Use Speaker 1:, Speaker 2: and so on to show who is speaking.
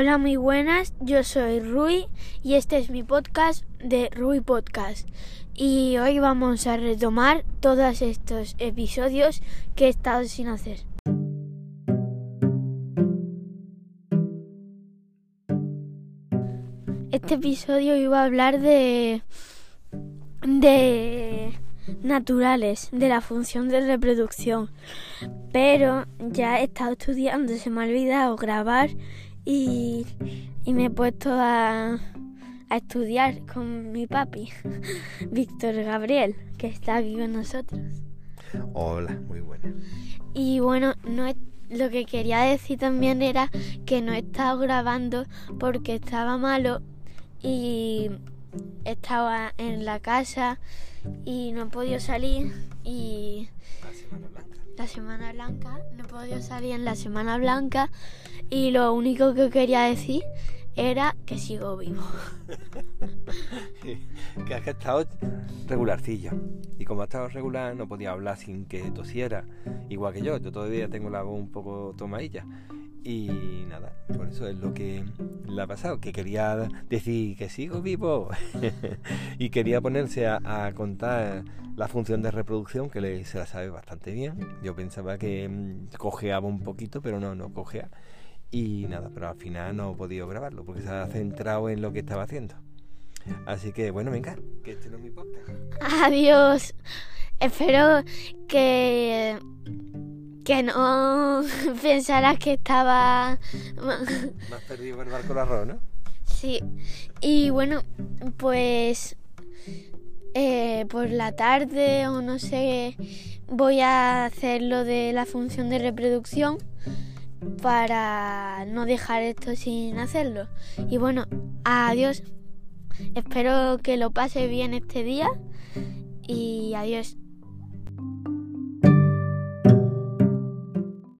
Speaker 1: Hola, muy buenas. Yo soy Rui y este es mi podcast de Rui Podcast. Y hoy vamos a retomar todos estos episodios que he estado sin hacer. Este episodio iba a hablar de de naturales, de la función de reproducción. Pero ya he estado estudiando, se me ha olvidado grabar y, y me he puesto a, a estudiar con mi papi, Víctor Gabriel, que está aquí con nosotros.
Speaker 2: Hola, muy buena.
Speaker 1: Y bueno, no lo que quería decir también era que no he estado grabando porque estaba malo y estaba en la casa y no he podido salir y
Speaker 2: La Semana Blanca.
Speaker 1: La Semana Blanca, no podido salir en la Semana Blanca y lo único que quería decir era que sigo vivo.
Speaker 2: que has estado regularcillo. Y como has estado regular, no podía hablar sin que tosiera. Igual que yo, yo todavía tengo la voz un poco tomadilla. Y nada, por eso es lo que le ha pasado, que quería decir que sigo vivo. y quería ponerse a, contar la función de reproducción, que le, se la sabe bastante bien. Yo pensaba que mm, cojeaba un poquito, pero no, no cojea. Y nada, pero al final no he podido grabarlo porque se ha centrado en lo que estaba haciendo. Así que bueno, venga, que este no es mi podcast.
Speaker 1: Adiós. Espero que que no pensaras que estaba
Speaker 2: has perdido el barco el arroz, ¿no?
Speaker 1: Sí, y bueno, pues eh, por la tarde o no sé, voy a hacer lo de la función de reproducción para no dejar esto sin hacerlo. Y bueno, adiós. Espero que lo pase bien este día y adiós.